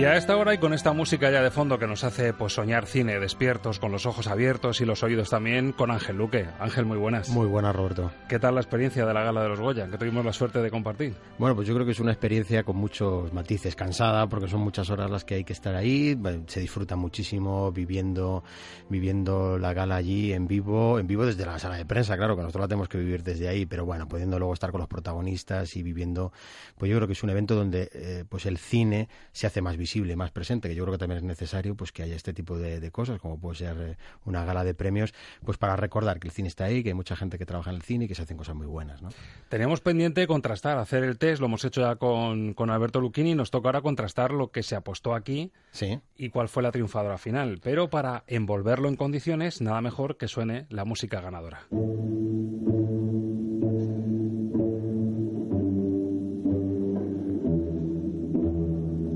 Y a esta hora y con esta música ya de fondo que nos hace pues soñar cine despiertos, con los ojos abiertos y los oídos también, con Ángel Luque. Ángel, muy buenas. Muy buenas, Roberto. ¿Qué tal la experiencia de la Gala de los Goya, que tuvimos la suerte de compartir? Bueno, pues yo creo que es una experiencia con muchos matices, cansada porque son muchas horas las que hay que estar ahí, se disfruta muchísimo viviendo, viviendo la gala allí en vivo, en vivo desde la sala de prensa, claro, que nosotros la tenemos que vivir desde ahí, pero bueno, pudiendo luego estar con los protagonistas y viviendo, pues yo creo que es un evento donde eh, pues el cine se hace más visible, más presente, que yo creo que también es necesario pues que haya este tipo de, cosas, como puede ser eh, una gala de premios, pues para recordar que el cine está ahí, que hay mucha gente que trabaja en el cine y que se hacen cosas muy buenas. ¿no? Teníamos pendiente contrastar, hacer el test, lo hemos hecho ya con, con Alberto Lucchini, nos toca ahora contrastar lo que se apostó aquí sí. y cuál fue la triunfadora final. Pero para envolverlo en condiciones, nada mejor que suene la música ganadora.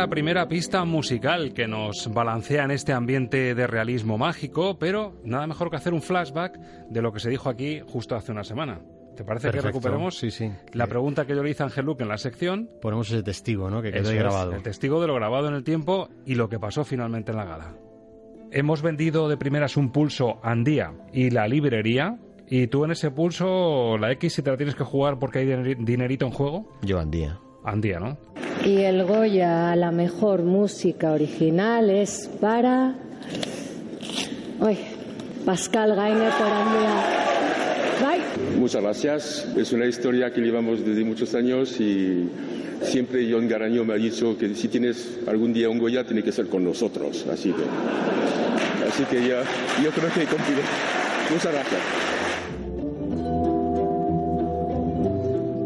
La primera pista musical que nos balancea en este ambiente de realismo mágico, pero nada mejor que hacer un flashback de lo que se dijo aquí justo hace una semana. ¿Te parece que recuperemos sí, sí. la pregunta que yo le hice a Ángel Luke en la sección? Ponemos ese testigo, ¿no? Que quedó grabado. el testigo de lo grabado en el tiempo y lo que pasó finalmente en la gala. Hemos vendido de primeras un pulso Andía y la librería. Y tú en ese pulso, la X, si te la tienes que jugar porque hay dinerito en juego. Yo Andía. Andía, ¿no? Y el Goya a la mejor música original es para. Uy, Pascal Gainer por Andrea. Bye. Muchas gracias. Es una historia que llevamos desde muchos años y siempre John Garaño me ha dicho que si tienes algún día un Goya, tiene que ser con nosotros. Así que, así que ya, yo creo que cumpliré. Muchas gracias.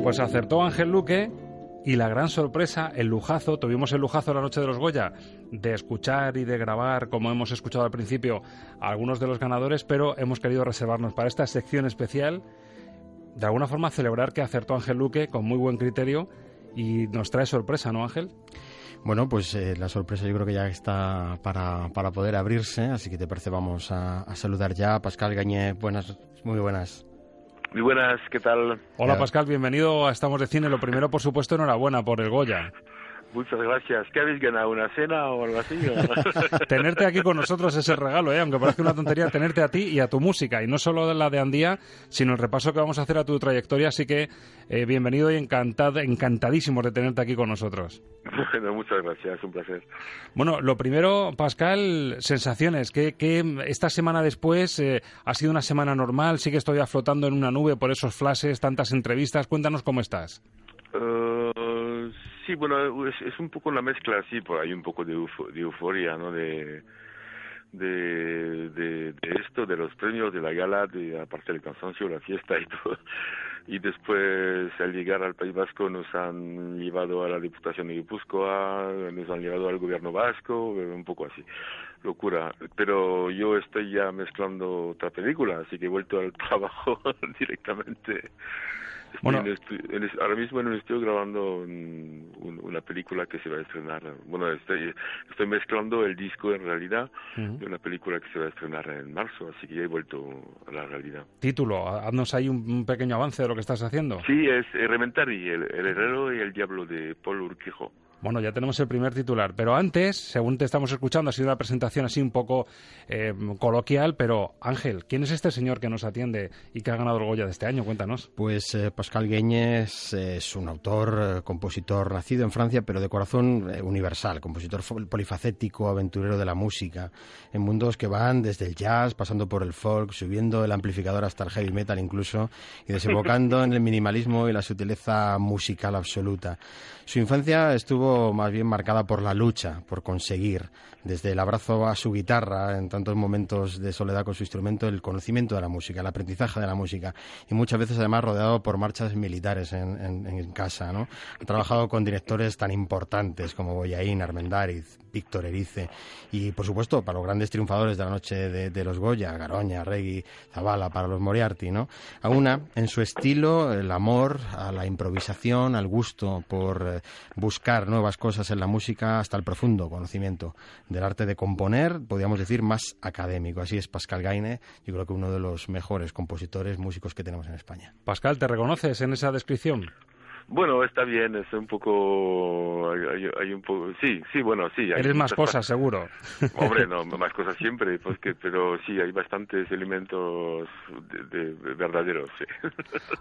Pues acertó Ángel Luque y la gran sorpresa, el lujazo, tuvimos el lujazo la noche de los Goya de escuchar y de grabar, como hemos escuchado al principio, a algunos de los ganadores, pero hemos querido reservarnos para esta sección especial, de alguna forma celebrar que acertó Ángel Luque con muy buen criterio y nos trae sorpresa, ¿no, Ángel? Bueno, pues eh, la sorpresa yo creo que ya está para, para poder abrirse, así que te parece vamos a, a saludar ya. Pascal Gañé, buenas, muy buenas. Muy buenas, ¿qué tal? Hola Pascal, bienvenido a Estamos de Cine. Lo primero, por supuesto, enhorabuena por el Goya. Muchas gracias. ¿Qué habéis ganado? ¿Una cena o algo así? tenerte aquí con nosotros es el regalo, ¿eh? aunque parezca una tontería, tenerte a ti y a tu música. Y no solo la de Andía, sino el repaso que vamos a hacer a tu trayectoria. Así que eh, bienvenido y encantado, encantadísimos de tenerte aquí con nosotros. Bueno, muchas gracias, un placer. Bueno, lo primero, Pascal, sensaciones. ¿Qué, esta semana después eh, ha sido una semana normal? ¿Sigue estoy flotando en una nube por esos flashes, tantas entrevistas? Cuéntanos cómo estás. Uh, sí, bueno, es, un poco una mezcla, sí, por hay un poco de, euforia, ¿no? De, de, de, esto, de los premios, de la gala, de aparte del cansancio, la fiesta y todo. Y después, al llegar al País Vasco, nos han llevado a la Diputación de Guipúzcoa, nos han llevado al gobierno vasco, un poco así, locura. Pero yo estoy ya mezclando otra película, así que he vuelto al trabajo directamente Bueno. en es- ahora mismo en el estudio grabando un- un- una película que se va a estrenar. Bueno, estoy, estoy mezclando el disco en realidad Ujú. de una película que se va a estrenar en marzo, así que ya he vuelto a la realidad. Título, haznos ahí un, un pequeño avance de lo que estás haciendo. Sí, es Rementari, el, el herrero y el diablo de Paul Urquijo. Bueno, ya tenemos el primer titular, pero antes, según te estamos escuchando, ha sido una presentación así un poco eh, coloquial, pero Ángel, ¿quién es este señor que nos atiende y que ha ganado el Goya de este año? Cuéntanos. Pues eh, Pascal Gueñes es un autor, eh, compositor nacido en Francia, pero de corazón eh, universal, compositor polifacético, aventurero de la música, en mundos que van desde el jazz, pasando por el folk, subiendo el amplificador hasta el heavy metal incluso, y desembocando en el minimalismo y la sutileza musical absoluta. Su infancia estuvo más bien marcada por la lucha, por conseguir, desde el abrazo a su guitarra en tantos momentos de soledad con su instrumento, el conocimiento de la música, el aprendizaje de la música, y muchas veces además rodeado por marchas militares en, casa. Ha trabajado con directores tan importantes como Boyaín, Armendáriz, Víctor Erice, y por supuesto para los grandes triunfadores de la noche de, los Goya, Garoña, Regui, Zavala, para los Moriarty. ¿no? Aúna en su estilo el amor a la improvisación, al gusto por eh, buscar nuevas cosas en la música hasta el profundo conocimiento del arte de componer, podríamos decir más académico. Así es Pascal Gaine, yo creo que uno de los mejores compositores, músicos que tenemos en España. Pascal, ¿te reconoces en esa descripción? Bueno, está bien, es un poco, hay, hay- hay un poco, sí, sí, bueno, sí. hay Eres más cosas, seguro. Hombre, no, más cosas siempre, pues que, pero sí, hay bastantes elementos de, de- verdaderos, sí.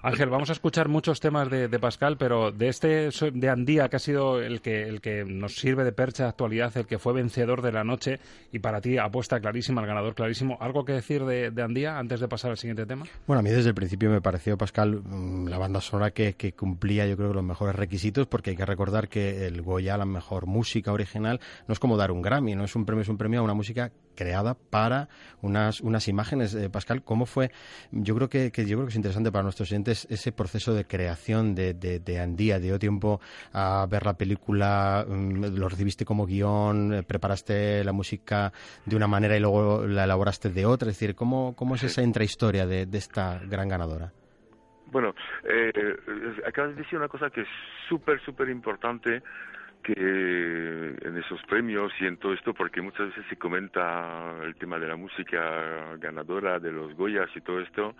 Ángel, vamos a escuchar muchos temas de, de Pascal, pero de este so- de Andía, que ha sido el que, el que nos sirve de percha de actualidad, el que fue vencedor de la noche, y para ti apuesta clarísima, el ganador clarísimo. ¿Algo que decir de, de Andía antes de pasar al siguiente tema? Bueno, a mí desde el principio me pareció, Pascal, mm, la banda sonora que, que cumplía, yo creo, los mejores requisitos, porque hay que recordar que el Goya, la mejor música original, no es como dar un Grammy, no es un premio, es un premio a una música creada para unas, unas imágenes. Eh, Pascal, ¿cómo fue? Yo creo que, que yo creo que es interesante para nuestros oyentes ese proceso de creación de, de, de Andía. Dio tiempo a ver la película, mm, lo recibiste como guion, eh, preparaste la música de una manera y luego la elaboraste de otra. Es decir, ¿cómo, cómo es esa intrahistoria de, de esta gran ganadora? Bueno, eh, acabas de decir una cosa que es súper, súper importante que en esos premios y en todo esto, porque muchas veces se comenta el tema de la música ganadora, de los Goyas y todo esto,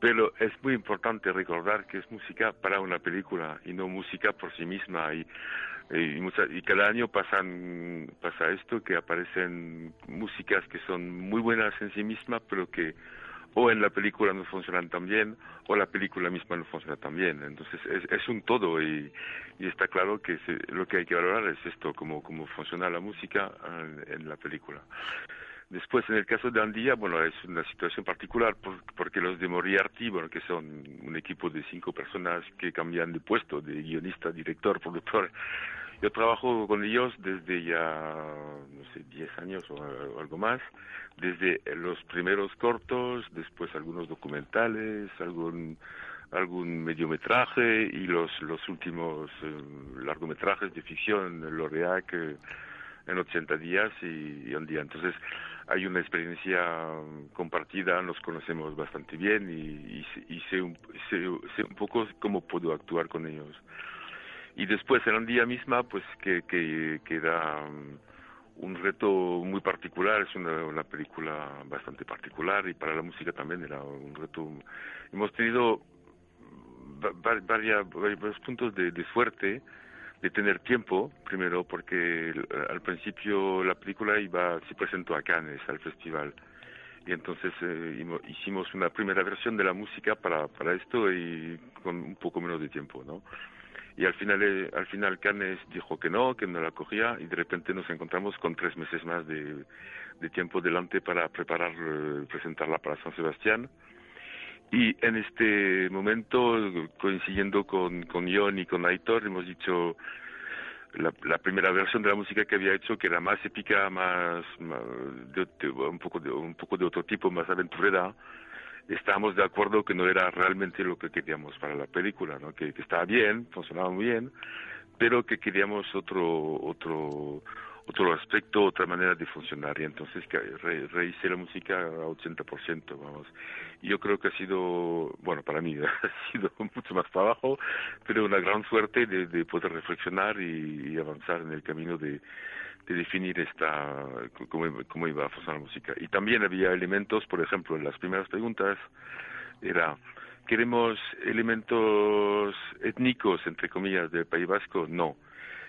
pero es muy importante recordar que es música para una película y no música por sí misma. Y, y, mucha- y cada año pasan, pasa esto, que aparecen músicas que son muy buenas en sí mismas, pero que o en la película no funcionan tan bien o la película misma no funciona tan bien. Entonces es, es un todo y, y está claro que se- lo que hay que valorar es esto, cómo, cómo funciona la música en, en la película. Después, en el caso de Andía, bueno, es una situación particular por- porque los de Moriarty, bueno, que son un equipo de cinco personas que cambian de puesto, de guionista, director, productor, yo trabajo con ellos desde ya, no sé, 10 años o, algo más, desde los primeros cortos, después algunos documentales, algún algún mediometraje y los los últimos eh, largometrajes de ficción, L'Oréac eh, en 80 días y, un día. Entonces hay una experiencia compartida, nos conocemos bastante bien y, y, sé- un, sé un poco cómo puedo actuar con ellos. Y después en día misma, pues que, que, era um, un reto muy particular, es una, una película bastante particular y para la música también era un reto. Hemos tenido va- varias, varios puntos de, de suerte de tener tiempo, primero porque al principio la película iba, se presentó a Cannes, al festival. Y entonces eh, hicimos una primera versión de la música para, para esto y con un poco menos de tiempo, ¿no? Y al final eh, al final Cannes dijo que no, que no la cogía y de repente nos encontramos con tres meses más de, tiempo delante para preparar eh, presentarla para San Sebastián. Y en este momento coincidiendo con con Ion y con Aitor hemos dicho la, la primera versión de la música que había hecho que era más épica más, de- un poco de un poco de otro tipo más aventurera estábamos de acuerdo que no era realmente lo que queríamos para la película, ¿no? que, estaba bien, funcionaba muy bien, pero que queríamos otro otro otro aspecto, otra manera de funcionar. Y entonces re, rehice la música a 80%, vamos. Y yo creo que ha sido, bueno, para mí ha sido mucho más trabajo, pero una gran suerte de, de poder reflexionar y, avanzar en el camino de, de definir esta cómo, iba a funcionar la música. Y también había elementos, por ejemplo, en las primeras preguntas era queremos elementos étnicos entre comillas del País Vasco, no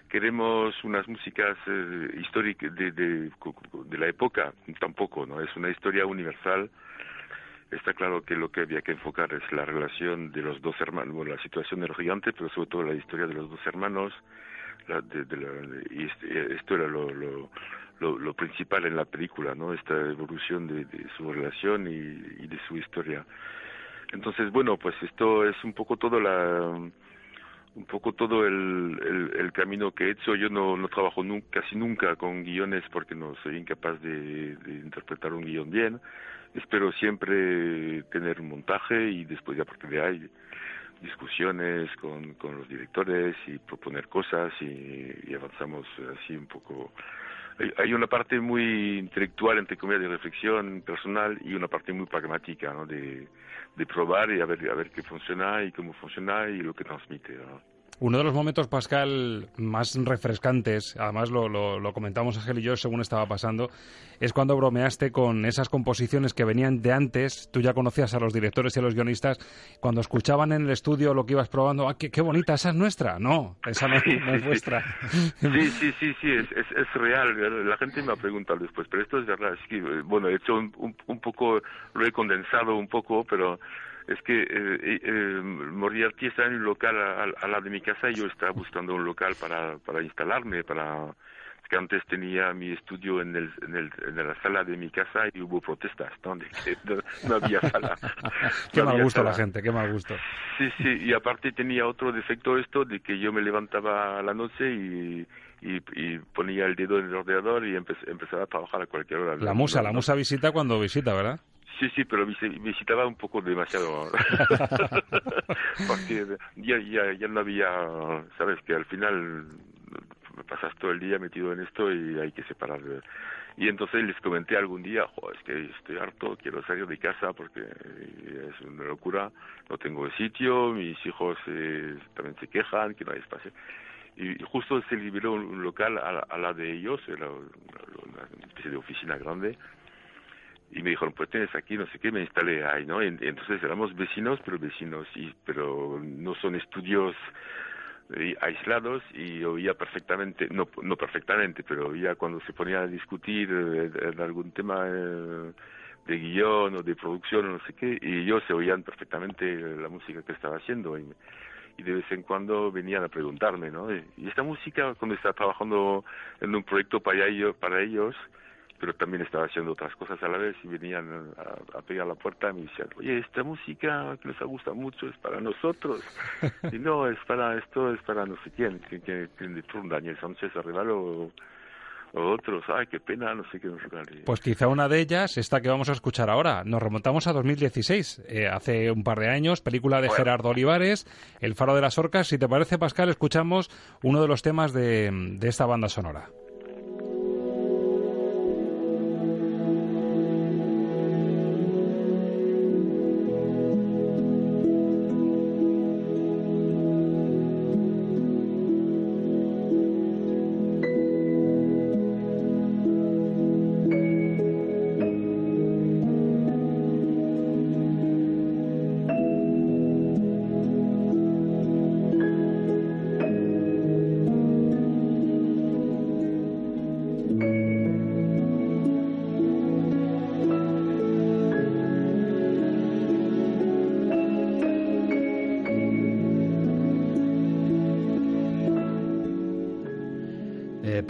queremos unas músicas eh, históricas de, de, de, la época, tampoco, ¿no? Es una historia universal. Está claro que lo que había que enfocar es la relación de los dos hermanos, bueno, la situación del gigante, pero sobre todo la historia de los dos hermanos. La, de, la, y este, esto era lo, lo, lo, principal en la película, ¿no? Esta evolución de, su relación y, de su historia. Entonces, bueno, pues esto es un poco todo la un poco todo el, camino que he hecho. Yo no, trabajo casi nunca con guiones porque no soy incapaz de, interpretar un guion bien. Espero siempre tener un montaje y después a partir de ahí discusiones con, con los directores y proponer cosas y, avanzamos así un poco. Hay, hay, una parte muy intelectual, entre comillas, de reflexión personal y una parte muy pragmática, ¿no? De, de probar y a ver, a ver qué funciona y cómo funciona y lo que transmite. Uno de los momentos, Pascal, más refrescantes, además lo, lo, comentamos Ángel y yo según estaba pasando, es cuando bromeaste con esas composiciones que venían de antes. Tú ya conocías a los directores y a los guionistas. Cuando escuchaban en el estudio lo que ibas probando, ¡ah, qué, bonita! ¿Esa es nuestra? No, esa no, es vuestra. Sí, sí, sí, sí, es, es, real. La gente me ha preguntado después, pero esto es verdad. Es que, bueno, he hecho un, un poco, lo he condensado un poco, pero es que eh, eh, está en un local al lado de mi casa y yo estaba buscando un local para, para instalarme, para que antes tenía mi estudio en, el, en, el, en la sala de mi casa y hubo protestas, donde no, había sala. qué mal gusto la gente, qué mal gusto. Sí, sí, y aparte tenía otro defecto esto de que yo me levantaba a la noche y, y, ponía el dedo en el ordenador y empezaba a trabajar a cualquier hora. La musa, la musa visita cuando visita, ¿verdad? Sí, sí, pero visitaba un poco demasiado. Porque ya, ya, ya no había, sabes, que al final pasas todo el día metido en esto y hay que separar. Y entonces les comenté algún día, es que estoy harto, quiero salir de casa porque es una locura, no tengo sitio, mis hijos eh, también se quejan, que no hay espacio. Y justo se liberó un local a, la de ellos, era una especie de oficina grande, y me dijeron, pues tienes aquí, no sé qué, me instalé ahí, ¿no? entonces éramos vecinos, pero vecinos, y, pero no son estudios eh, aislados y oía perfectamente, no, no perfectamente, pero oía cuando se ponía a discutir eh, en algún tema eh, de guion o de producción o no sé qué, y ellos se oían perfectamente la música que estaba haciendo. Y, y de vez en cuando venían a preguntarme, ¿no? Y esta música, cuando estaba trabajando en un proyecto para ellos, para ellos pero también estaba haciendo otras cosas a la vez y venían a, pegar la puerta y me decían, oye, esta música que les gusta mucho es para nosotros. y no, es para esto, es para no sé quién, que, que, Daniel Sánchez Arribal o, otros. Ay, qué pena, no sé qué nos Pues quizá una de ellas, esta que vamos a escuchar ahora. Nos remontamos a 2016, eh, hace un par de años, película de Gerardo Olivares, El faro de las orcas. Si te parece, Pascal, escuchamos uno de los temas de, de esta banda sonora.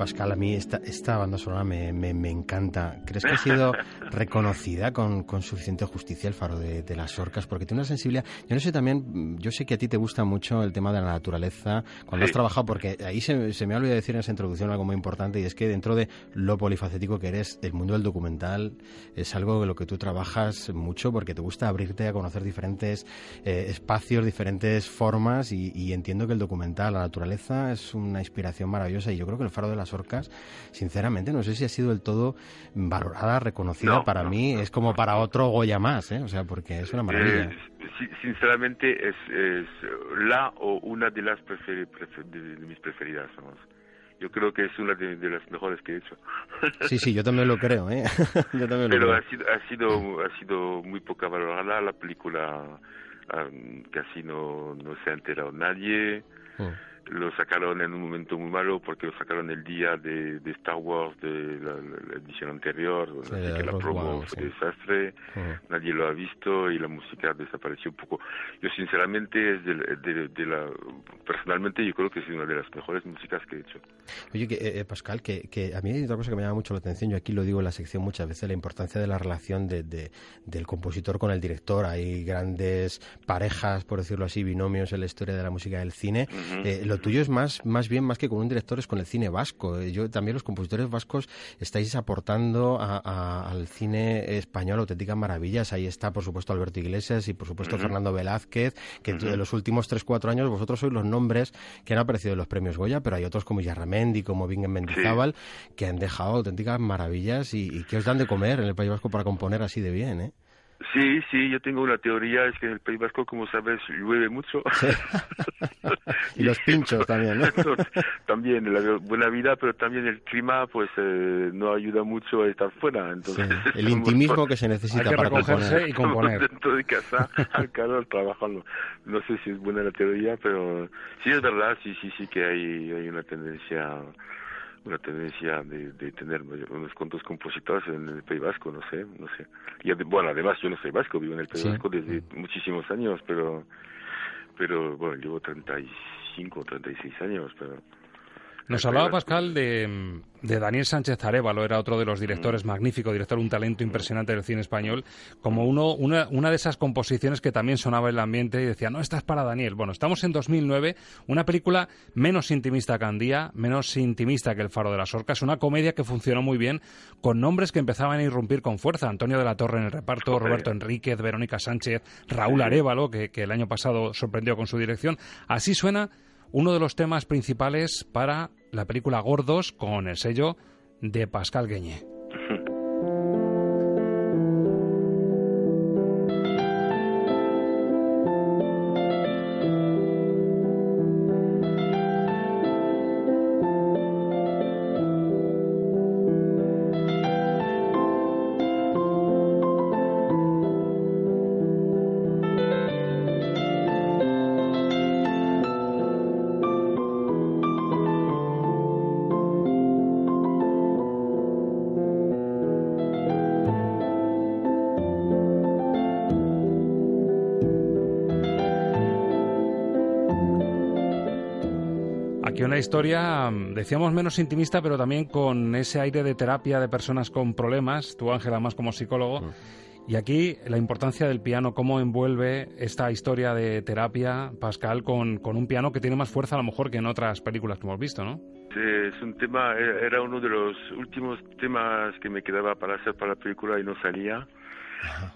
Pascal, a mí esta, esta banda sonora me, me, encanta. ¿Crees que ha sido reconocida con, con suficiente justicia el faro de, las orcas? Porque tiene una sensibilidad. Yo no sé también, yo sé que a ti te gusta mucho el tema de la naturaleza cuando has trabajado, porque ahí se, se me ha olvidado decir en esa introducción algo muy importante y es que dentro de lo polifacético que eres, el mundo del documental es algo de lo que tú trabajas mucho porque te gusta abrirte a conocer diferentes eh, espacios, diferentes formas y, y entiendo que el documental, la naturaleza, es una inspiración maravillosa y yo creo que el Faro de las Orcas, sinceramente no sé si ha sido del todo valorada, reconocida para mí, es como para otro Goya más, ¿eh? o sea, porque es una maravilla. Eh, sinceramente es, es, la o una de las de, mis preferidas, yo creo que es una de, las mejores que he hecho. Sí, sí, yo también lo creo, ¿eh? yo también Pero lo Ha, sido, ha, sido, ha sido muy poca valorada la película, casi no, no se ha enterado nadie. Mm lo sacaron en un momento muy malo porque lo sacaron el día de, Star Wars de la, edición anterior, así que la promo fue desastre, nadie lo ha visto y la música desapareció un poco. Yo sinceramente es de, la, personalmente yo creo que es una de las mejores músicas que he hecho. Oye, que, eh, Pascal, que, que, a mí hay otra cosa que me llama mucho la atención, yo aquí lo digo en la sección muchas veces, la importancia de la relación de, del compositor con el director. Hay grandes parejas, por decirlo así, binomios en la historia de la música del cine tuyo es más, más bien, más que con un director, es con el cine vasco. Eh, yo también los compositores vascos estáis aportando al cine español auténticas maravillas. Ahí está, por supuesto, Alberto Iglesias y, por supuesto, Fernando Velázquez, que en los últimos 3-4 años vosotros sois los nombres que han aparecido en los premios Goya, pero hay otros como Yarramendi, como Bingen Mendizábal, que han dejado auténticas maravillas y, y que os dan de comer en el País Vasco para componer así de bien, ¿eh? Sí, sí, yo tengo una teoría, es que en el País Vasco, como sabes, llueve mucho. y los pinchos también, ¿no? también, la buena vida, pero también el clima, pues, eh, no ayuda mucho a estar fuera. Entonces, El intimismo que se necesita para recogerse y componer. Dentro de casa, al calor, trabajando. No sé si es buena la teoría, pero sí es verdad, sí, sí, sí que hay, hay una tendencia una tendencia de, de, tener unos cuantos compositores en el País Vasco, no sé, no sé. Y bueno, además yo no soy vasco, vivo en el País Vasco desde muchísimos años, pero pero bueno, llevo 35 o 36 años, pero nos hablaba Pascal de, Daniel Sánchez Arevalo, era otro de los directores, mm. magnífico director, un talento impresionante del cine español, como uno, una, una, de esas composiciones que también sonaba en el ambiente y decía, no, esta es para Daniel. Bueno, estamos en 2009, una película menos intimista que Andía, menos intimista que El Faro de las Orcas, una comedia que funcionó muy bien, con nombres que empezaban a irrumpir con fuerza. Antonio de la Torre en el reparto, Roberto Enríquez, Verónica Sánchez, Raúl Arevalo, que, que el año pasado sorprendió con su dirección. Así suena uno de los temas principales para la película Gordos con el sello de Pascal Gueñé. Una historia, decíamos, menos intimista, pero también con ese aire de terapia de personas con problemas, tú Ángela más como psicólogo. Mm. Y aquí la importancia del piano, cómo envuelve esta historia de terapia, Pascal, con, con un piano que tiene más fuerza a lo mejor que en otras películas que hemos visto, ¿no? Sí, es un tema, era uno de los últimos temas que me quedaba para hacer para la película y no salía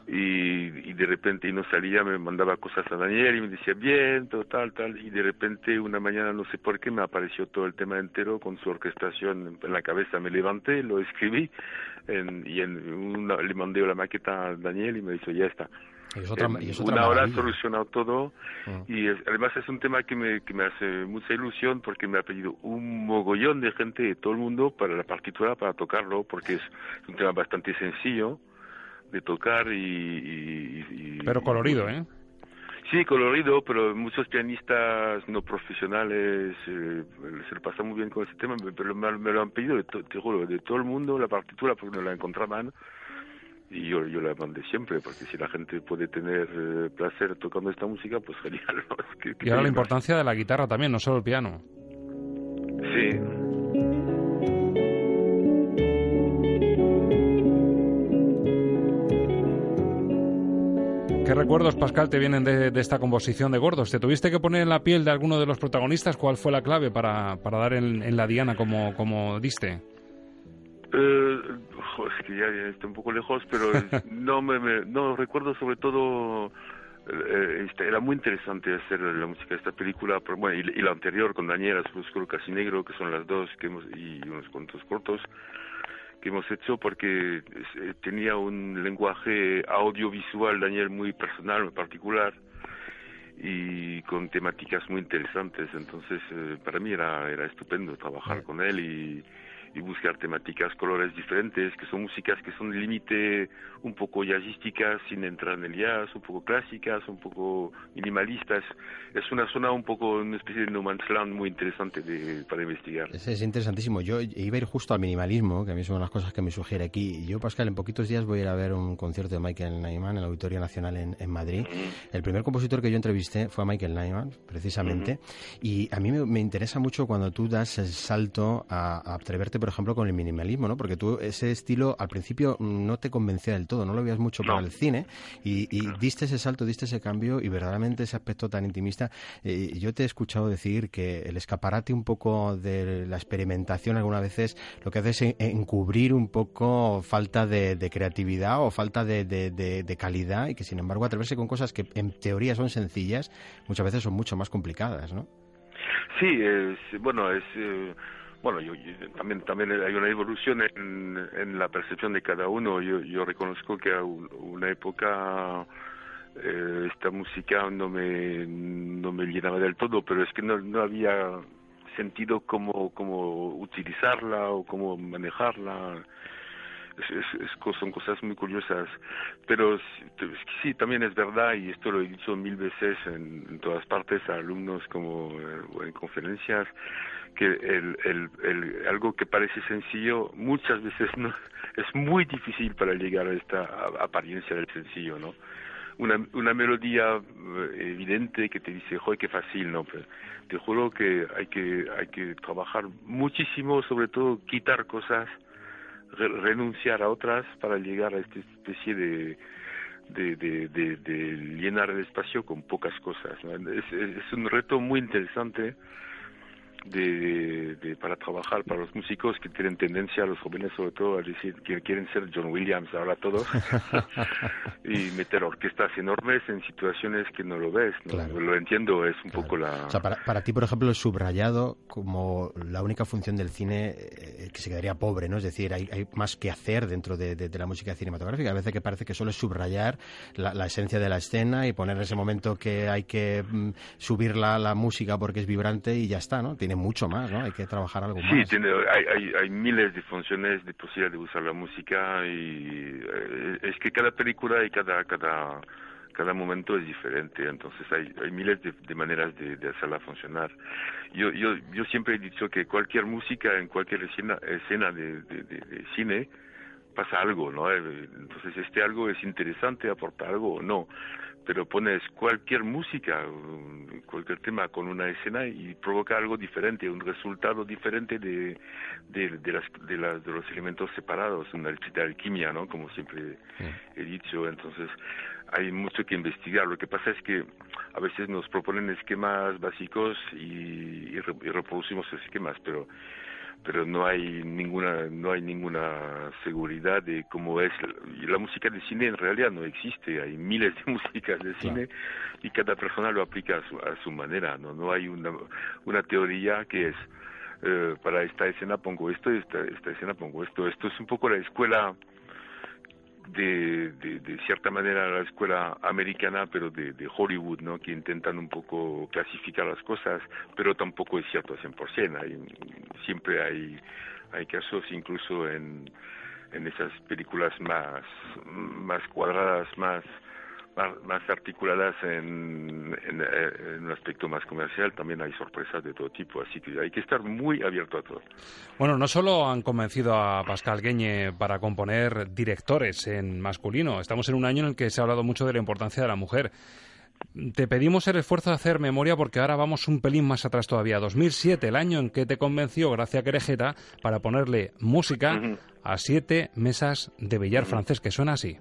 y, y, de repente y no salía, me mandaba cosas a Daniel y me decía bien, tal, tal, y de repente una mañana no sé por qué me apareció todo el tema entero con su orquestación en la cabeza, me levanté, lo escribí en, y en una, le mandé la maqueta a Daniel y me dijo ya está. Y otra, una hora solucionado todo ah. y además es un tema que me, que me hace mucha ilusión porque me ha pedido un mogollón de gente de todo el mundo para la partitura, para tocarlo, porque es un tema bastante sencillo de tocar y, Pero colorido, ¿eh? Sí, colorido, pero muchos pianistas no profesionales eh, se lo pasan muy bien con ese tema, pero me, lo han pedido, de te juro, de todo el mundo la partitura porque no la encontraban y yo, yo la mandé siempre, porque si la gente puede tener eh, placer tocando esta música, pues genial. y ahora la importancia de la guitarra también, no solo el piano. Sí, ¿Qué recuerdos, Pascal, te vienen de, esta composición de gordos? ¿Te tuviste que poner en la piel de alguno de los protagonistas? ¿Cuál fue la clave para, para dar en, la diana como, como diste? Eh, es que ya, está un poco lejos, pero no me, no recuerdo sobre todo eh, este, era muy interesante hacer la música de esta película, pero, bueno, y, la anterior con Daniel, Azul Oscuro Casi Negro, que son las dos que hemos, y unos cuantos cortos que hemos hecho porque eh, tenía un lenguaje audiovisual, Daniel, muy personal, muy particular y con temáticas muy interesantes. Entonces, eh, para mí era, era estupendo trabajar con él y, y buscar temáticas, colores diferentes, que son músicas que son de límite un poco jazzísticas, sin entrar en el jazz, un poco clásicas, un poco minimalistas. Es una zona un poco, una especie de no man's land muy interesante de, para investigar. Es, es, interesantísimo. Yo iba a ir justo al minimalismo, que a mí son las cosas que me sugiere aquí. Yo, Pascal, en poquitos días voy a ir a ver un concierto de Michael Nyman en el Auditorio Nacional en, en Madrid. El primer compositor que yo entrevisté fue a Michael Nyman, precisamente. Y a mí me, me, interesa mucho cuando tú das el salto a, a atreverte por ejemplo, con el minimalismo, ¿no? Porque tú ese estilo al principio no te convencía del todo, no lo veías mucho para el cine y, diste ese salto, diste ese cambio y verdaderamente ese aspecto tan intimista. Eh, yo te he escuchado decir que el escaparate un poco de la experimentación algunas veces lo que hace es encubrir un poco falta de, creatividad o falta de, calidad y que sin embargo atreverse con cosas que en teoría son sencillas muchas veces son mucho más complicadas, ¿no? Sí, es, bueno, es... Eh, bueno, yo, también también hay una evolución en, la percepción de cada uno. Yo, yo reconozco que a una época eh, esta música no me no me llenaba del todo, pero es que no, no había sentido cómo cómo utilizarla o cómo manejarla. Es, es, son cosas muy curiosas, pero sí, también es verdad, y esto lo he dicho mil veces en, todas partes a alumnos como eh, en conferencias, que el, el, el, algo que parece sencillo muchas veces no es muy difícil para llegar a esta apariencia del sencillo, ¿no? Una, una melodía eh, evidente que te dice, joder, qué fácil, ¿no? Pero te juro que hay que hay que trabajar muchísimo, sobre todo quitar cosas, renunciar a otras para llegar a esta especie de de, llenar el espacio con pocas cosas. es un reto muy interesante de, de, para trabajar para los músicos que tienen tendencia, los jóvenes sobre todo, a decir que quieren ser John Williams ahora todos y meter orquestas enormes en situaciones que no lo ves. ¿no? Lo entiendo, es un poco la... O sea, para, para, ti, por ejemplo, el subrayado como la única función del cine eh, que se quedaría pobre, ¿no? Es decir, hay, hay más que hacer dentro de, de, de, la música cinematográfica. A veces que parece que solo es subrayar la, la, esencia de la escena y poner en ese momento que hay que mm, subir la, la música porque es vibrante y ya está, ¿no? Tiene mucho más, ¿no? Hay que trabajar algo sí, más. Sí, hay, hay, hay, miles de funciones de posibilidad de usar la música y eh, es que cada película y cada cada cada momento es diferente, entonces hay, hay miles de, de maneras de, de, hacerla funcionar. Yo, yo, yo siempre he dicho que cualquier música en cualquier escena, escena de, de cine pasa algo, ¿no? Eh, entonces este algo es interesante, aporta algo o no pero pones cualquier música, cualquier tema con una escena y provoca algo diferente, un resultado diferente de, de, de, las, de, las, de los elementos separados, una de alquimia, ¿no? Como siempre he dicho. Entonces, hay mucho que investigar. Lo que pasa es que a veces nos proponen esquemas básicos y, y reproducimos esquemas, pero pero no hay ninguna no hay ninguna seguridad de cómo es la, música de cine en realidad no existe. Hay miles de músicas de cine y cada persona lo aplica a su, a su manera no no hay una una teoría que es eh, para esta escena pongo esto esta esta escena pongo esto. Esto es un poco la escuela de, de, de, cierta manera la escuela americana, pero de, de, Hollywood, ¿no? Que intentan un poco clasificar las cosas, pero tampoco es cierto al 100%. Hay, siempre hay, hay casos, incluso en, en esas películas más, más cuadradas, más más, articuladas en, en, en, un aspecto más comercial, también hay sorpresas de todo tipo, así que hay que estar muy abierto a todo. Bueno, no solo han convencido a Pascal Gueñe para componer directores en masculino, estamos en un año en el que se ha hablado mucho de la importancia de la mujer. Te pedimos el esfuerzo de hacer memoria porque ahora vamos un pelín más atrás todavía. 2007, el año en que te convenció Gracia Querejeta para ponerle música a siete mesas de billar francés, que suena así.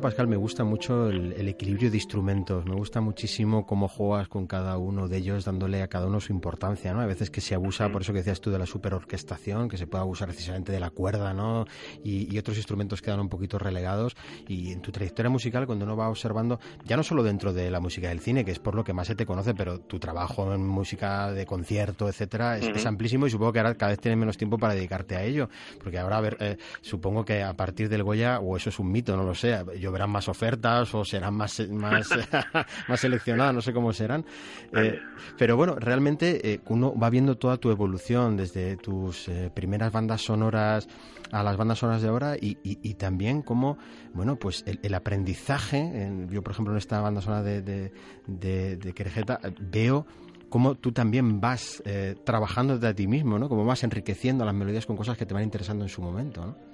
Pascal, me gusta mucho el, equilibrio de instrumentos. Me gusta muchísimo cómo juegas con cada uno de ellos, dándole a cada uno su importancia, ¿no? A veces que se abusa, por eso que decías tú de la superorquestación, que se puede abusar precisamente de la cuerda, ¿no? Y, otros instrumentos quedan un poquito relegados. Y en tu trayectoria musical, cuando uno va observando, ya no solo dentro de la música del cine, que es por lo que más se te conoce, pero tu trabajo en música de concierto, etcétera, es, amplísimo y supongo que ahora cada vez tienes menos tiempo para dedicarte a ello. Porque ahora, a ver, eh, supongo que a partir del Goya, o eso es un mito, no lo sé, lloverán más ofertas o serán más, más, más seleccionadas, no sé cómo serán. Eh, pero bueno, realmente eh, uno va viendo toda tu evolución desde tus eh, primeras bandas sonoras a las bandas sonoras de ahora y, también como, bueno, pues el, aprendizaje, yo por ejemplo en esta banda sonora de, de, de, de veo cómo tú también vas trabajando desde ti mismo, ¿no? Como vas enriqueciendo las melodías con cosas que te van interesando en su momento, ¿no?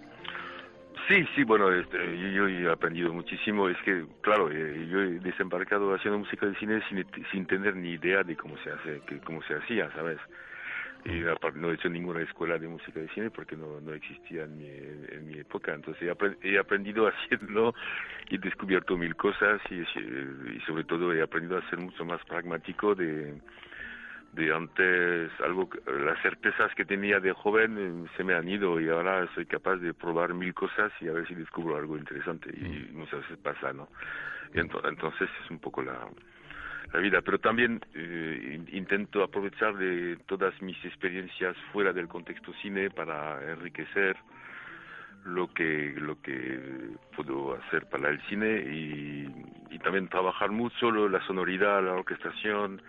Sí, sí, bueno, este, yo, he aprendido muchísimo. Es que, claro, eh, yo he desembarcado haciendo música de cine sin, sin tener ni idea de cómo se hace, que, cómo se hacía, ¿sabes? Y aparte no he hecho ninguna escuela de música de cine porque no, no existía en mi, en mi época. Entonces he, aprendido haciendo y descubierto mil cosas y, y sobre todo he aprendido a ser mucho más pragmático de de antes algo las certezas que tenía de joven eh, se me han ido y ahora soy capaz de probar mil cosas y a ver si descubro algo interesante y mm. muchas veces pasa no y entonces es un poco la la vida pero también eh, intento aprovechar de todas mis experiencias fuera del contexto cine para enriquecer lo que lo que puedo hacer para el cine y, y también trabajar mucho la sonoridad la orquestación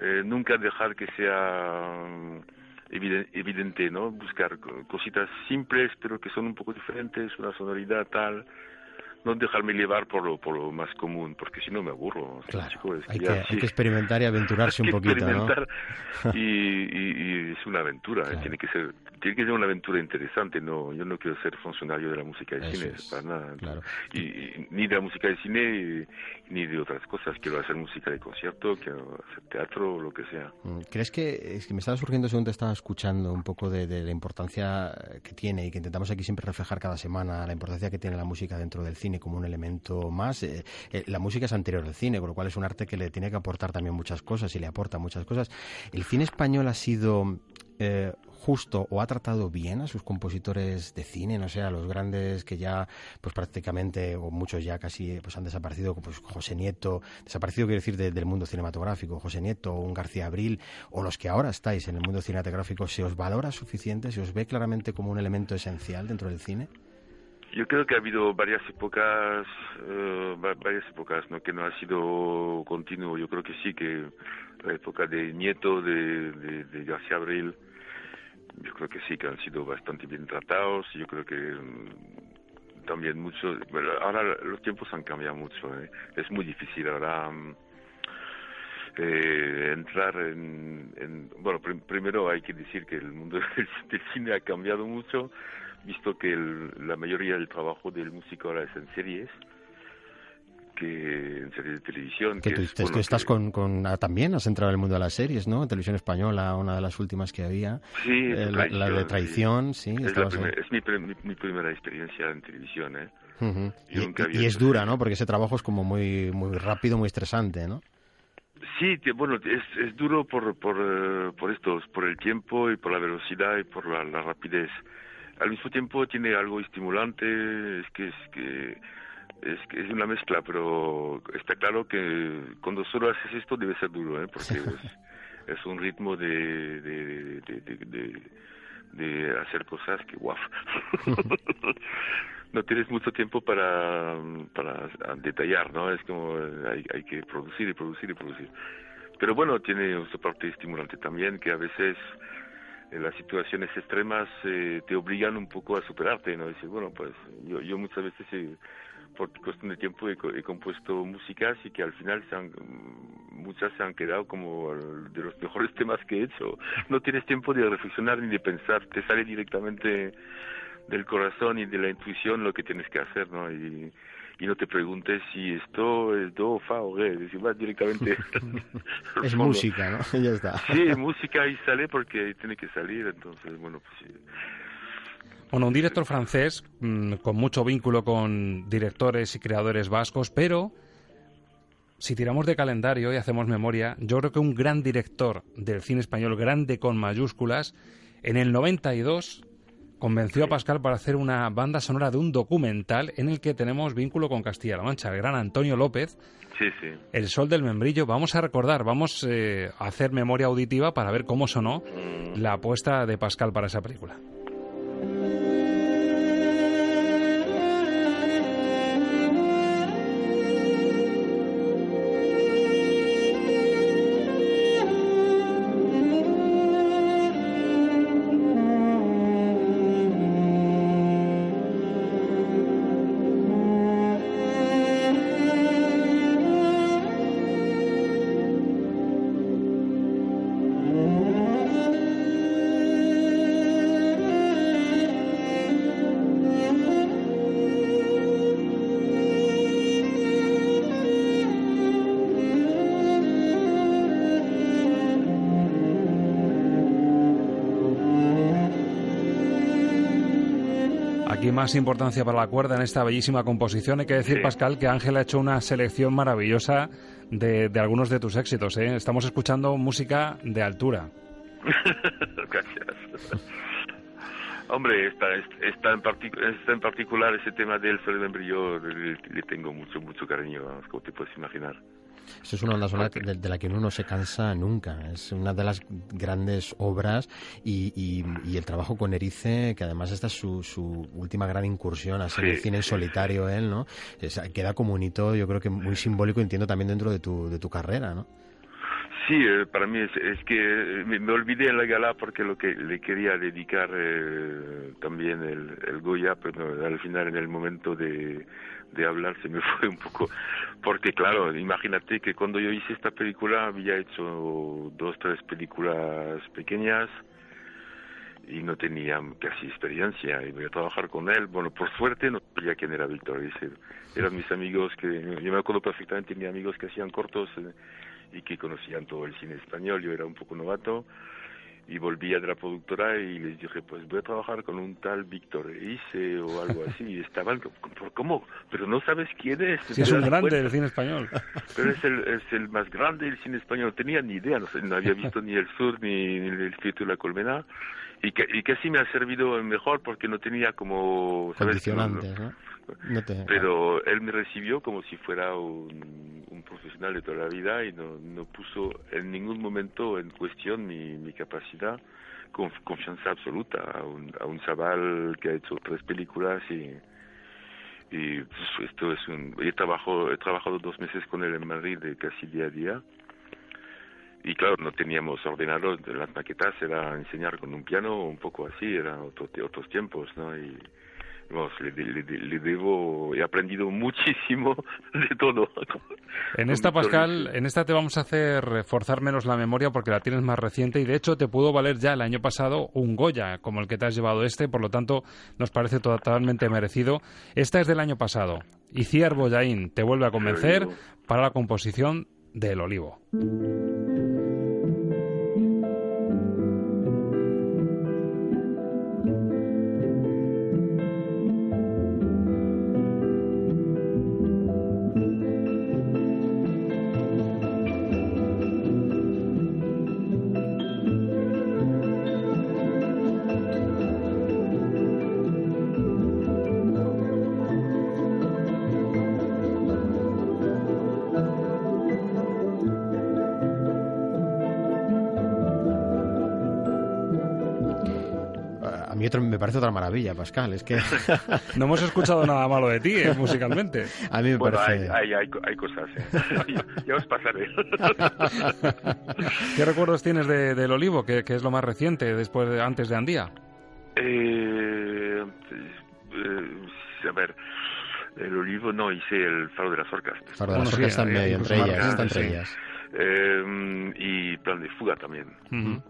eh, nunca dejar que sea mm, evidente, ¿no? Buscar cositas simples, pero que son un poco diferentes, una sonoridad tal, no dejarme llevar por lo, por lo más común, porque si no me aburro. Claro, hay, que, experimentar y aventurarse un poquito, ¿no? y, es una aventura, ¿eh? tiene que ser tiene que ser una aventura interesante, no yo no quiero ser funcionario de la música de cine, para nada. Y, ni de la música de cine ni de otras cosas, quiero hacer música de concierto, quiero hacer teatro, o lo que sea. Mm, ¿Crees que, es que me estaba surgiendo según te estaba escuchando un poco de, de la importancia que tiene y que intentamos aquí siempre reflejar cada semana, la importancia que tiene la música dentro del cine? Como un elemento más. Eh, eh, la música es anterior al cine, con lo cual es un arte que le tiene que aportar también muchas cosas y le aporta muchas cosas. ¿El cine español ha sido eh, justo o ha tratado bien a sus compositores de cine, no sé, a los grandes que ya, pues prácticamente, o muchos ya casi pues han desaparecido, pues José Nieto, desaparecido quiero decir del mundo cinematográfico, José Nieto, un García Abril, o los que ahora estáis en el mundo cinematográfico, ¿se os valora suficiente, se os ve claramente como un elemento esencial dentro del cine? Yo creo que ha habido varias épocas, eh, varias épocas, ¿no? Que no ha sido continuo. Yo creo que sí, que la época de Nieto, de, de, García Abril, yo creo que sí, que han sido bastante bien tratados. Yo creo que mm, también mucho. ahora los tiempos han cambiado mucho. ¿eh? Es muy difícil ahora. Mm, eh, entrar en, en bueno primero hay que decir que el mundo del cine ha cambiado mucho visto que la mayoría del trabajo del músico ahora es en series, que en series de televisión. Que, tú, estás con, con ah, también, has entrado en el mundo de las series, ¿no? Televisión española, una de las últimas que había. Sí, eh, la, de traición, sí. es, mi, mi, primera experiencia en televisión, ¿eh? y, es dura, ¿no? Porque ese trabajo es como muy, muy rápido, muy estresante, ¿no? Sí, bueno, es, es duro por, por, eh, por estos, por el tiempo y por la velocidad y por la, la rapidez al mismo tiempo tiene algo estimulante, es que es que es que es una mezcla, pero está claro que cuando solo haces esto debe ser duro, ¿eh? porque es, un ritmo de de, de, de, hacer cosas que guau. no tienes mucho tiempo para, para detallar, ¿no? Es como hay, hay que producir y producir y producir. Pero bueno, tiene su parte estimulante también, que a veces las situaciones extremas eh, te obligan un poco a superarte, ¿no? Decir, bueno, pues yo, yo muchas veces, eh, por cuestión de tiempo, he, compuesto músicas y que al final se han, muchas se han quedado como de los mejores temas que he hecho. No tienes tiempo de reflexionar ni de pensar, te sale directamente del corazón y de la intuición lo que tienes que hacer, ¿no? Y, y no te preguntes si esto es do, fa o re, decir, va directamente. es música, ¿no? ya está. Sí, música y sale porque tiene que salir, entonces, bueno, pues sí. Bueno, un director francés mm, con mucho vínculo con directores y creadores vascos, pero si tiramos de calendario y hacemos memoria, yo creo que un gran director del cine español, grande con mayúsculas, en el 92 convenció a Pascal para hacer una banda sonora de un documental en el que tenemos vínculo con Castilla-La Mancha, el gran Antonio López. Sí, sí. El Sol del Membrillo. Vamos a recordar, vamos eh, a hacer memoria auditiva para ver cómo sonó Mm. la apuesta de Pascal para esa película. Más importancia para la cuerda en esta bellísima composición. Hay que decir, Sí. Pascal, que Ángel ha hecho una selección maravillosa de, de algunos de tus éxitos. ¿eh? Estamos escuchando música de altura. Gracias. Hombre, esta, en en particular, ese tema del sol del membrillo, le, le tengo mucho, mucho cariño, como te puedes imaginar. Eso es una banda sonora de, de la que uno no se cansa nunca. Es una de las grandes obras y, y- y el trabajo con Erice, que además esta es su, su última gran incursión en el Sí, cine en solitario, él, ¿no? Es- queda como un hito, yo creo que muy simbólico, entiendo también dentro de tu, de tu carrera, ¿no? Sí, eh, para mí es, es que eh, me, me olvidé en la gala porque lo que le quería dedicar eh, también el, el Goya, pero al final en el momento de, de hablar se me fue un poco, porque claro, imagínate que cuando yo hice esta película había hecho dos, tres películas pequeñas y no tenía casi experiencia y voy a trabajar con él. Bueno, por suerte no sabía quién era Víctor. Eran mis amigos que, yo me acuerdo perfectamente, tenía amigos que hacían cortos eh, y que conocían todo el cine español. Yo era un poco novato y volví a la productora y les dije, pues voy a trabajar con un tal Víctor Ise o algo así. Y estaban, ¿cómo? Pero no sabes quién es. Sí, ¿Te es un grande del cine español. Pero es el, es el más grande del cine español. No tenía ni idea, no, sé, no había visto ni El Sur ni, ni El Espíritu de la Colmena. Y que, y que sí me ha servido mejor porque no tenía como... ¿sabes? Condicionantes, ¿no? No te- Pero él me recibió como si fuera un, un profesional de toda la vida y no, no puso en ningún momento en cuestión mi, mi capacidad, con confianza absoluta a un, a un chaval que ha hecho tres películas y, y pues, esto es un... He, trabajo, he trabajado dos meses con él en Madrid de casi día a día y claro, no teníamos ordenador, las maquetas era enseñar con un piano, un poco así, eran otro, otros tiempos, ¿no? Y vamos, le, le- debo, he aprendido muchísimo de todo. En esta, Pascal, en esta te vamos a hacer forzar menos la memoria porque la tienes más reciente y de hecho te pudo valer ya el año pasado un Goya como el que te has llevado este, por lo tanto nos parece totalmente merecido. Esta es del año pasado. Y Ciar Boyain te vuelve a convencer para la composición del Olivo. Otro- me parece otra maravilla, Pascal. Es que No hemos escuchado nada malo de ti eh, musicalmente. a mí me Bueno, hay, parece... hay, hay, hay cosas, ¿eh? ya, ya os pasaré. ¿Qué recuerdos tienes de- del Olivo, que, que es lo más reciente después de, antes de Andía? eh, eh, a ver, el olivo no, hice el faro de las orcas. Faro de las Orcas medio, incluso entre ellas, entre ellas. Eh, y plan de fuga también. Ujú. Eh,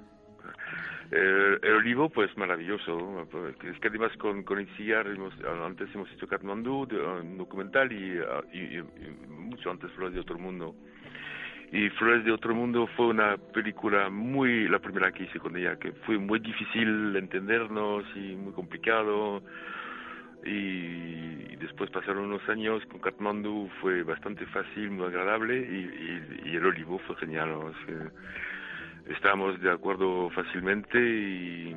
el olivo, pues maravilloso. Es que además con, con Itziar hemos- antes hemos hecho Katmandú, un documental, y, ah, y- y- y mucho antes fue de otro mundo. y Flores de Otro Mundo fue una película muy, la primera que hice con ella, que fue muy difícil entendernos y muy complicado. Y, después pasaron unos años con Kathmandu, fue bastante fácil, muy agradable y, el Olivo fue genial. Estábamos de acuerdo fácilmente y,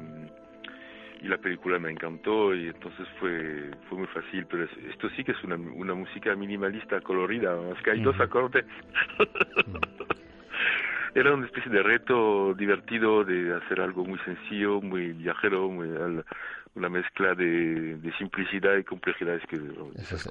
y la película me encantó y entonces fue fue muy fácil pero esto sí que es una, una música minimalista colorida es que hay dos acordes. Era una especie de reto divertido de hacer algo muy sencillo muy viajero muy una mezcla de, simplicidad y complejidad. Es que,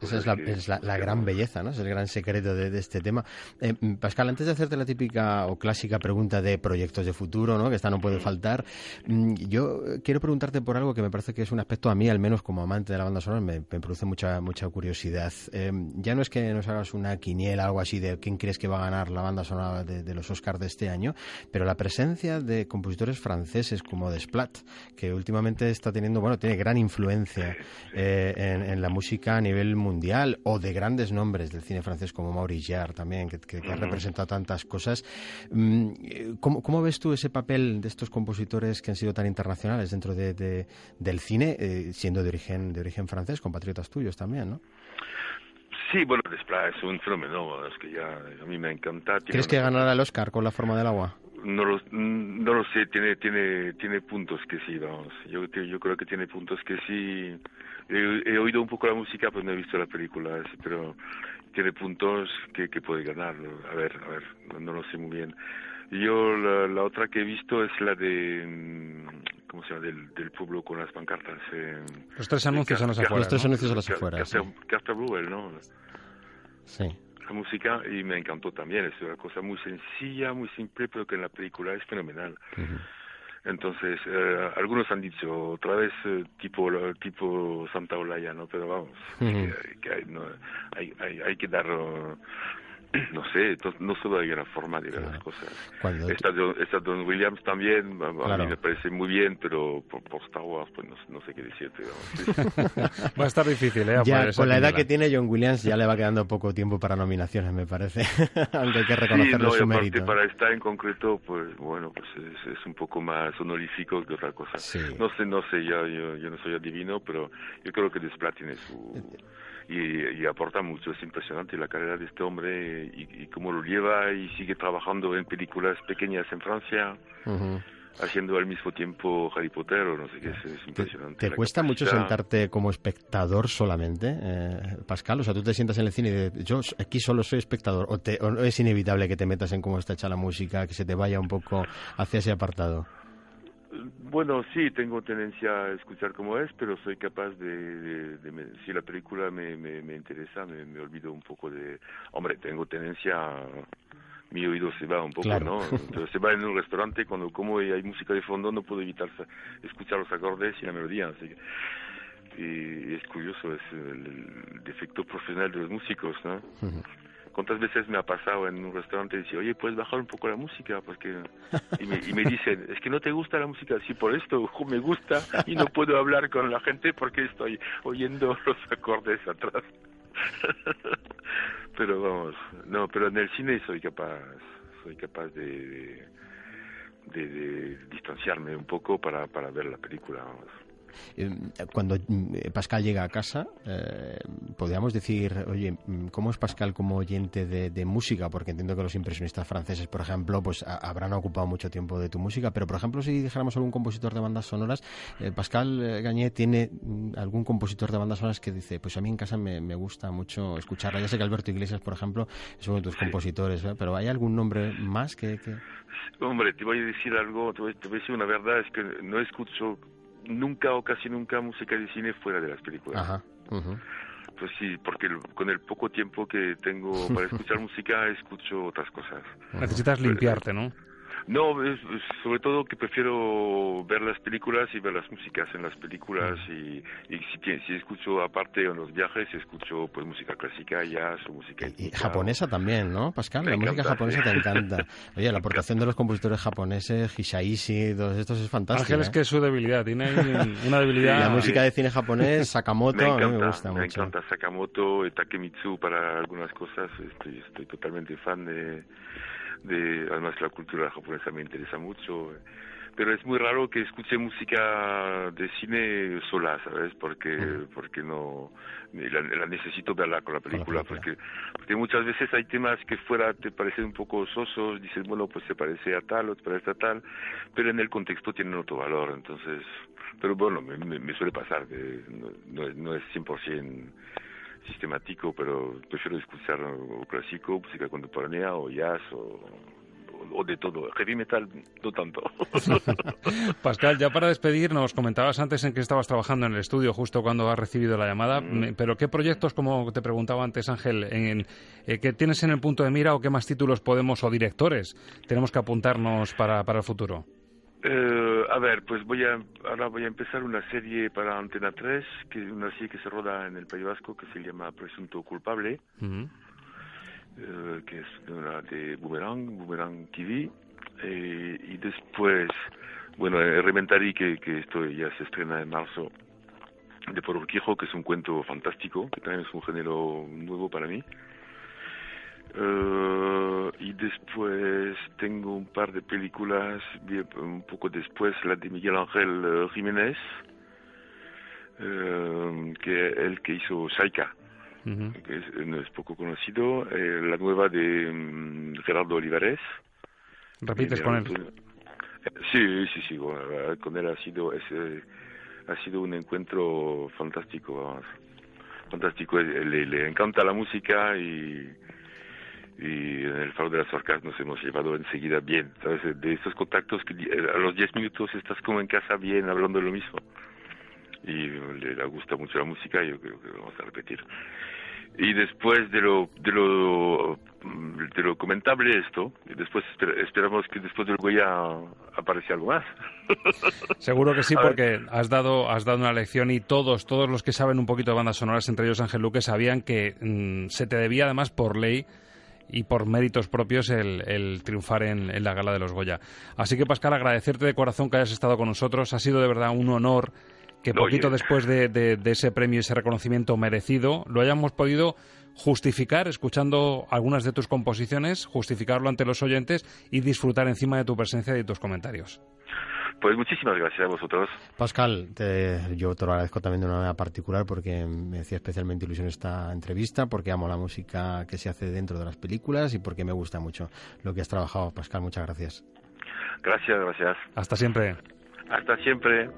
esa es, la, gran belleza, ¿no? Es el gran secreto de, este tema. Eh, Pascal, antes de hacerte la típica o clásica pregunta de proyectos de futuro, ¿no? Que esta no puede mm. faltar, mm, yo quiero preguntarte por algo que me parece que es un aspecto a mí, al menos como amante de la banda sonora, me, produce mucha mucha curiosidad. Eh, ya no es que nos hagas una quiniela, algo así de quién crees que va a ganar la banda sonora de, los Oscars de este año, pero la presencia de compositores franceses como Desplat, que últimamente está teniendo, bueno, tiene gran influencia eh, en, la música a nivel mundial o de grandes nombres del cine francés como Maurice Jarre también, que, que, ha representado tantas cosas. Mm, ¿Cómo, ves tú ese papel de estos compositores que han sido tan internacionales dentro de, del cine, eh, siendo de origen, de origen francés, compatriotas tuyos también, no? Sí, bueno, Desplat es un fenómeno, es que ya a mí me encanta. ¿Crees que ganará el Oscar con La forma del agua? No lo, no lo sé, tiene, tiene, tiene puntos que sí, vamos. Yo, yo creo que tiene puntos que sí. He, oído un poco la música, pero no he visto la película, pero tiene puntos que, que puede ganar. A ver, a ver, no, lo sé muy bien. Yo la, otra que he visto es la de, mm, ¿cómo se llama? Del, del pueblo con las pancartas. Eh, los tres anuncios a las afueras. Los tres anuncios a las afueras. ¿no? Sí música y me encantó también. Es una cosa muy sencilla, muy simple, pero que en la película es fenomenal. Entonces, eh, algunos han dicho otra vez eh, tipo tipo Santa Olaya, ¿no? Pero vamos, que, hay, no, hay, hay, hay, que dar no sé, no solo hay una forma de ver las cosas. Esta, Don Williams también, a mí me parece muy bien, pero por, Star Wars, pues no, sé qué decirte. va a estar difícil, ¿eh? Ya, con la edad que tiene John Williams ya le va quedando poco tiempo para nominaciones, me parece. Aunque hay que reconocerle sí, su mérito. para esta en concreto, pues bueno, pues es, un poco más honorífico que otra cosa. No sé, no sé, yo, yo, no soy adivino, pero yo creo que Desplat tiene su... Eh, y, aporta mucho. Es impresionante la carrera de este hombre y, cómo lo lleva y sigue trabajando en películas pequeñas en Francia. Haciendo al mismo tiempo Harry Potter o no sé qué, es, impresionante. ¿Te, cuesta mucho sentarte como espectador solamente, eh, Pascal? O sea, tú te sientas en el cine y dices, yo aquí solo soy espectador, o, te, o es inevitable que te metas en cómo está hecha la música, que se te vaya un poco hacia ese apartado. Bueno, sí, tengo tendencia a escuchar como es, pero soy capaz de, si la película me, me, interesa, me, olvido un poco de, hombre, tengo tendencia, mi oído se va un poco, ¿no? Entonces se va en un restaurante cuando como y hay música de fondo, no puedo evitar escuchar los acordes y la melodía, así que, y es curioso, es el, defecto profesional de los músicos, ¿no? ¿Cuántas veces me ha pasado en un restaurante y dice, oye, puedes bajar un poco la música? porque y me, y me dicen, es que no te gusta la música. Sí, por esto me gusta y no puedo hablar con la gente porque estoy oyendo los acordes atrás. pero vamos, no, pero en el cine soy capaz, soy capaz de, de, distanciarme un poco para, para ver la película. Vamos. Eh, cuando mm, Pascal llega a casa, eh, podríamos decir, oye, mm, ¿cómo es Pascal como oyente de, música? Porque entiendo que los impresionistas franceses, por ejemplo, pues habrán ocupado mucho tiempo de tu música, pero por ejemplo, si dijéramos algún compositor de bandas sonoras, eh, Pascal Gañé tiene mm, algún compositor de bandas sonoras que dice, pues a mí en casa me, gusta mucho escucharla. Ya sé que Alberto Iglesias, por ejemplo, es uno de tus compositores, pero ¿hay algún nombre más que, Hombre, te voy a decir algo, te voy, te voy a decir una verdad, es que no escucho nunca o casi nunca música de cine fuera de las películas. Ajá. Pues sí, porque con el poco tiempo que tengo para escuchar música, escucho otras cosas. Necesitas limpiarte, ¿no? No, sobre todo que prefiero ver las películas y ver las músicas en las películas y, y si, si, escucho aparte en los viajes escucho pues música clásica, jazz o música y, japonesa también, ¿no, Pascal? la música japonesa te encanta. Oye, la aportación de los compositores japoneses, Hisaishi, todos estos es fantástico. Ángel es ¿eh? que es su debilidad, tiene una debilidad. la música de cine japonés, Sakamoto, a mí me gusta mucho. Me encanta Sakamoto, Takemitsu para algunas cosas, estoy, estoy totalmente fan de de además la cultura japonesa me interesa mucho pero es muy raro que escuche música de cine sola, ¿sabes? Porque porque no la, necesito verla con la película, porque porque muchas veces hay temas que fuera te parecen un poco sosos, dices, bueno, pues se parece a tal o te parece a tal, pero en el contexto tienen otro valor, entonces, pero bueno, me, me, suele pasar, que no, no, es, no es 100% sistemático, pero prefiero escuchar o clásico, música contemporánea o jazz o o de todo. Heavy metal no tanto. Pascal, ya para despedirnos, comentabas antes en que estabas trabajando en el estudio justo cuando has recibido la llamada, mm. pero ¿qué proyectos, como te preguntaba antes Ángel, en, eh, que tienes en el punto de mira o qué más títulos podemos o directores tenemos que apuntarnos para, para el futuro? Eh, a ver, pues voy a, ahora voy a empezar una serie para Antena 3, que es una serie que se roda en el País Vasco, que se llama Presunto Culpable. Eh, que es una de Boomerang, Boomerang TV. Eh, y después, bueno, Rementari, que, que esto ya se estrena en marzo, de Por Urquijo, que es un cuento fantástico, que también es un género nuevo para mí. Uh, y después tengo un par de películas, un poco después la de Miguel Ángel Jiménez, uh, que el que hizo Saika, que es, no es poco conocido, eh, la nueva de um, Gerardo Olivares. ¿Repites con él? Sí, sí, sí, con él ha sido, ese, ha sido un encuentro fantástico, fantástico, le, le encanta la música y, y en el Faro de las Orcas nos hemos llevado enseguida bien, ¿sabes? De estos contactos que a los 10 minutos estás como en casa bien, hablando de lo mismo. Y le, gusta mucho la música, yo creo que lo vamos a repetir y después de lo de lo de lo comentable esto y después esperamos que después del Goya aparezca algo más seguro que sí porque has dado has dado una lección y todos todos los que saben un poquito de bandas sonoras entre ellos Ángel Luque sabían que mm, se te debía además por ley y por méritos propios el, el triunfar en, en, la gala de los Goya. Así que Pascal, agradecerte de corazón que hayas estado con nosotros. Ha sido de verdad un honor que poquito después de, ese premio y ese reconocimiento merecido lo hayamos podido justificar escuchando algunas de tus composiciones, justificarlo ante los oyentes y disfrutar encima de tu presencia y de tus comentarios. Pues muchísimas gracias a vosotros. Pascal, yo te lo agradezco también de una manera particular porque me hacía especialmente ilusión esta entrevista, porque amo la música que se hace dentro de las películas y porque me gusta mucho lo que has trabajado. Pascal, muchas gracias. Gracias, gracias. Hasta siempre. Hasta siempre.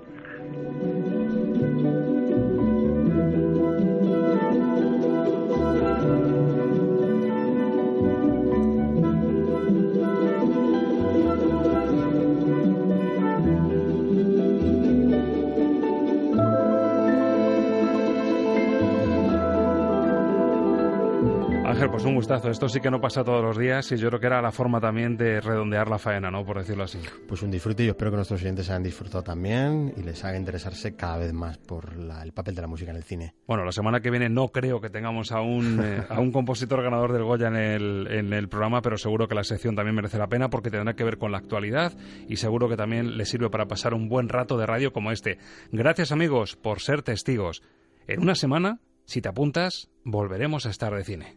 Pues un gustazo. Esto sí que no pasa todos los días y yo creo que era la forma también de redondear la faena, ¿no? Por decirlo así. Pues un disfrute y yo espero que nuestros oyentes hayan disfrutado también y les haga interesarse cada vez más por el papel de la música en el cine. Bueno, la semana que viene no creo que tengamos a un, eh, a un compositor ganador del Goya en el, en el programa, pero seguro que la sección también merece la pena porque tendrá que ver con la actualidad y seguro que también le sirve para pasar un buen rato de radio como este. Gracias amigos por ser testigos. En una semana, si te apuntas, volveremos a estar de cine.